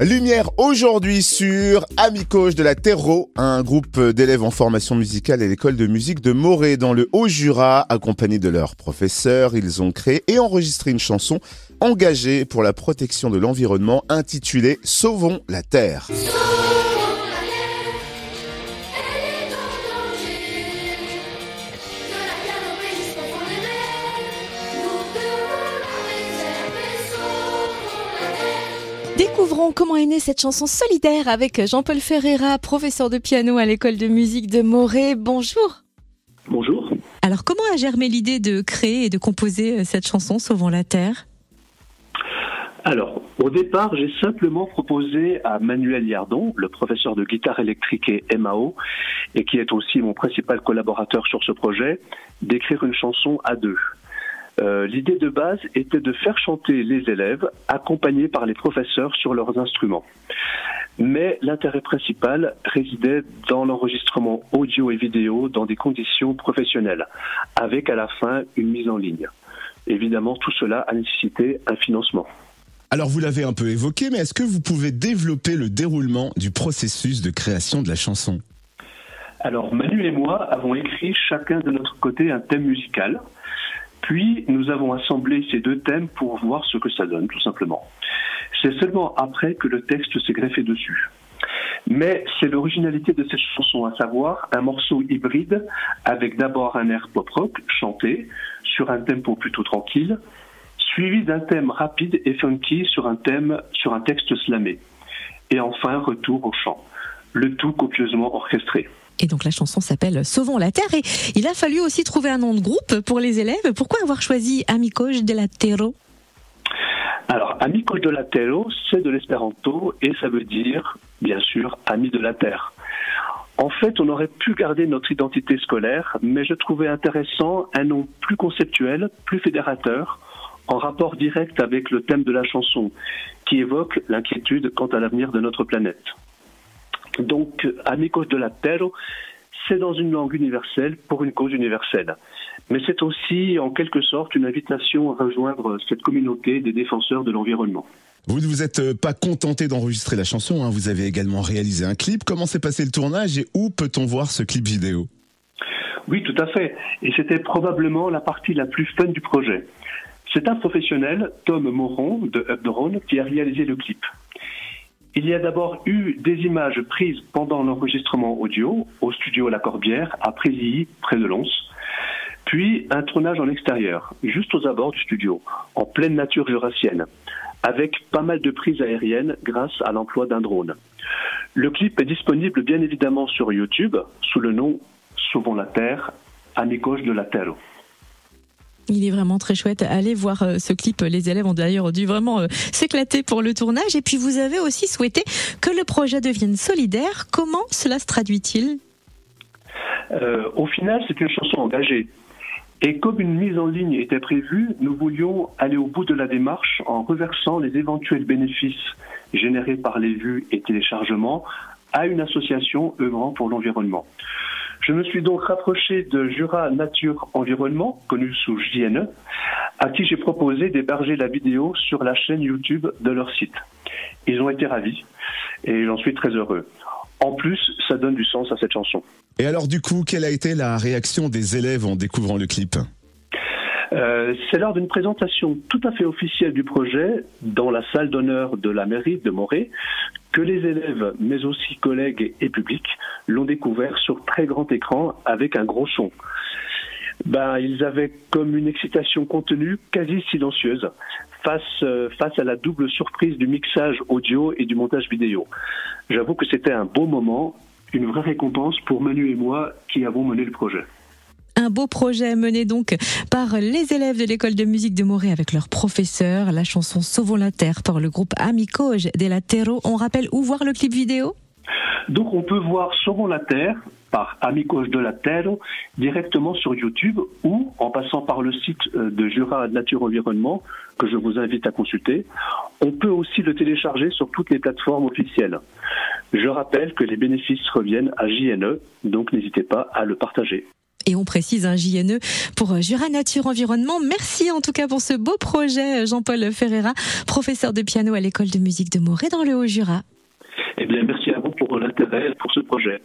Lumière aujourd'hui sur Amicos de la Terreau, un groupe d'élèves en formation musicale à l'école de musique de Morée dans le Haut-Jura. Accompagnés de leurs professeurs, ils ont créé et enregistré une chanson engagée pour la protection de l'environnement intitulée Sauvons la Terre. Découvrons comment est née cette chanson solidaire avec Jean-Paul Ferreira, professeur de piano à l'école de musique de Morée. Bonjour. Bonjour. Alors comment a germé l'idée de créer et de composer euh, cette chanson Sauvons la Terre? Alors, au départ, j'ai simplement proposé à Manuel Yardon, le professeur de guitare électrique et MAO, et qui est aussi mon principal collaborateur sur ce projet, d'écrire une chanson à deux. Euh, l'idée de base était de faire chanter les élèves accompagnés par les professeurs sur leurs instruments. Mais l'intérêt principal résidait dans l'enregistrement audio et vidéo dans des conditions professionnelles, avec à la fin une mise en ligne. Évidemment, tout cela a nécessité un financement. Alors vous l'avez un peu évoqué, mais est-ce que vous pouvez développer le déroulement du processus de création de la chanson? Alors Manu et moi avons écrit chacun de notre côté un thème musical puis, nous avons assemblé ces deux thèmes pour voir ce que ça donne, tout simplement. C'est seulement après que le texte s'est greffé dessus. Mais c'est l'originalité de cette chanson, à savoir un morceau hybride avec d'abord un air pop-rock chanté sur un tempo plutôt tranquille, suivi d'un thème rapide et funky sur un thème, sur un texte slamé. Et enfin, retour au chant. Le tout copieusement orchestré. Et donc la chanson s'appelle Sauvons la Terre. Et il a fallu aussi trouver un nom de groupe pour les élèves. Pourquoi avoir choisi Amicos de la Terre alors, Amicos de la Terre, c'est de l'espéranto et ça veut dire, bien sûr, amis de la Terre. En fait, on aurait pu garder notre identité scolaire, mais je trouvais intéressant un nom plus conceptuel, plus fédérateur, en rapport direct avec le thème de la chanson, qui évoque l'inquiétude quant à l'avenir de notre planète. Donc, Amicos de la Terre, c'est dans une langue universelle pour une cause universelle. Mais c'est aussi, en quelque sorte, une invitation à rejoindre cette communauté des défenseurs de l'environnement. Vous ne vous êtes euh, pas contenté d'enregistrer la chanson, hein. vous avez également réalisé un clip. Comment s'est passé le tournage et où peut-on voir ce clip vidéo? Oui, tout à fait. Et c'était probablement la partie la plus fun du projet. C'est un professionnel, Tom Moron, de Updrone, qui a réalisé le clip. Il y a d'abord eu des images prises pendant l'enregistrement audio au studio La Corbière à Présilly, près de Lons. Puis un tournage en extérieur, juste aux abords du studio, en pleine nature jurassienne, avec pas mal de prises aériennes grâce à l'emploi d'un drone. Le clip est disponible bien évidemment sur YouTube sous le nom Sauvons la Terre, Amicos de la Terre. Il est vraiment très chouette. Allez voir euh, ce clip. Les élèves ont d'ailleurs dû vraiment euh, s'éclater pour le tournage. Et puis vous avez aussi souhaité que le projet devienne solidaire. Comment cela se traduit-il? Euh, Au final, c'est une chanson engagée. Et comme une mise en ligne était prévue, nous voulions aller au bout de la démarche en reversant les éventuels bénéfices générés par les vues et téléchargements à une association œuvrant pour l'environnement. Je me suis donc rapproché de Jura Nature Environnement, connu sous JNE, à qui j'ai proposé d'héberger la vidéo sur la chaîne YouTube de leur site. Ils ont été ravis et j'en suis très heureux. En plus, ça donne du sens à cette chanson. Et alors du coup, quelle a été la réaction des élèves en découvrant le clip? Euh, c'est lors d'une présentation tout à fait officielle du projet dans la salle d'honneur de la mairie de Morée que les élèves, mais aussi collègues et publics, l'ont découvert sur très grand écran avec un gros son. Ben, ils avaient comme une excitation contenue quasi silencieuse face, euh, face à la double surprise du mixage audio et du montage vidéo. J'avoue que c'était un beau moment, une vraie récompense pour Manu et moi qui avons mené le projet. Un beau projet mené donc par les élèves de l'école de musique de Morée avec leurs professeurs. La chanson Sauvons la Terre par le groupe Amicos de la Terre. On rappelle où voir le clip vidéo? Donc on peut voir Sauvons la Terre par Amicos de la Terre directement sur YouTube ou en passant par le site euh, de Jura Nature Environnement que je vous invite à consulter. On peut aussi le télécharger sur toutes les plateformes officielles. Je rappelle que les bénéfices reviennent à JNE, donc n'hésitez pas à le partager. Et on précise un JNE pour Jura Nature Environnement. Merci en tout cas pour ce beau projet, Jean-Paul Ferreira, professeur de piano à l'école de musique de Morée dans le Haut-Jura. Eh bien, merci à vous pour l'intérêt pour ce projet.